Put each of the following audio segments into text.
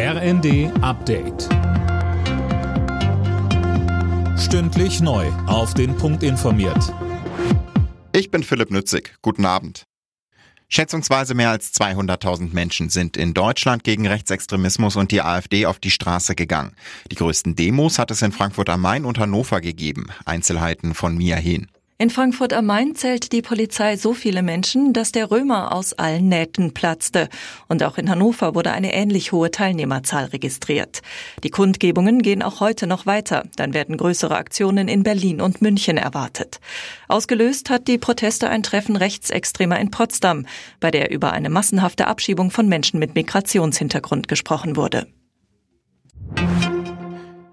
RND Update. Stündlich neu. Auf den Punkt informiert. Ich bin Philipp Nützig. Guten Abend. Schätzungsweise mehr als 200.000 Menschen sind in Deutschland gegen Rechtsextremismus und die AfD auf die Straße gegangen. Die größten Demos hat es in Frankfurt am Main und Hannover gegeben. Einzelheiten von Mia Hehn. In Frankfurt am Main zählt die Polizei so viele Menschen, dass der Römer aus allen Nähten platzte. Und auch in Hannover wurde eine ähnlich hohe Teilnehmerzahl registriert. Die Kundgebungen gehen auch heute noch weiter. Dann werden größere Aktionen in Berlin und München erwartet. Ausgelöst hat die Proteste ein Treffen Rechtsextremer in Potsdam, bei der über eine massenhafte Abschiebung von Menschen mit Migrationshintergrund gesprochen wurde.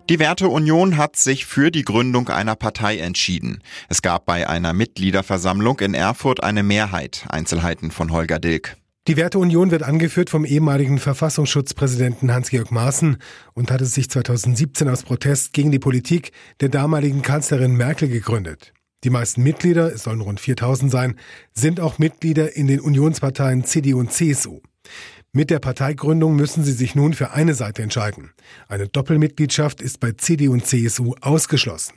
Die Werteunion hat sich für die Gründung einer Partei entschieden. Es gab bei einer Mitgliederversammlung in Erfurt eine Mehrheit. Einzelheiten von Holger Dilk. Die Werteunion wird angeführt vom ehemaligen Verfassungsschutzpräsidenten Hans-Georg Maaßen und hatte sich 2017 aus Protest gegen die Politik der damaligen Kanzlerin Merkel gegründet. Die meisten Mitglieder, es sollen rund 4000 sein, sind auch Mitglieder in den Unionsparteien CDU und CSU. Mit der Parteigründung müssen sie sich nun für eine Seite entscheiden. Eine Doppelmitgliedschaft ist bei CDU und CSU ausgeschlossen.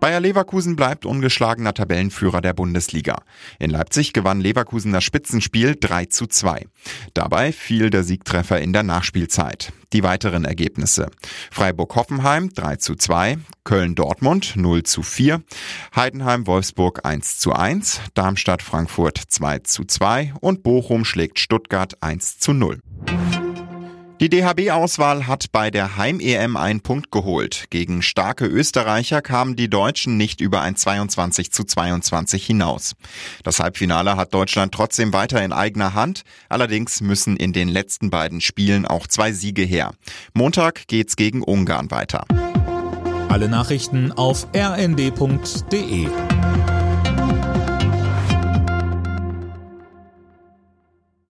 Bayer Leverkusen bleibt ungeschlagener Tabellenführer der Bundesliga. In Leipzig gewann Leverkusen das Spitzenspiel 3 zu 2. Dabei fiel der Siegtreffer in der Nachspielzeit. Die weiteren Ergebnisse. Freiburg-Hoffenheim 3 zu 2, Köln-Dortmund 0 zu 4, Heidenheim-Wolfsburg 1 zu 1, Darmstadt-Frankfurt 2 zu 2 und Bochum schlägt Stuttgart 1 zu 0. Die DHB-Auswahl hat bei der Heim-EM einen Punkt geholt. Gegen starke Österreicher kamen die Deutschen nicht über ein 22 zu 22 hinaus. Das Halbfinale hat Deutschland trotzdem weiter in eigener Hand. Allerdings müssen in den letzten beiden Spielen auch zwei Siege her. Montag geht's gegen Ungarn weiter. Alle Nachrichten auf rnd.de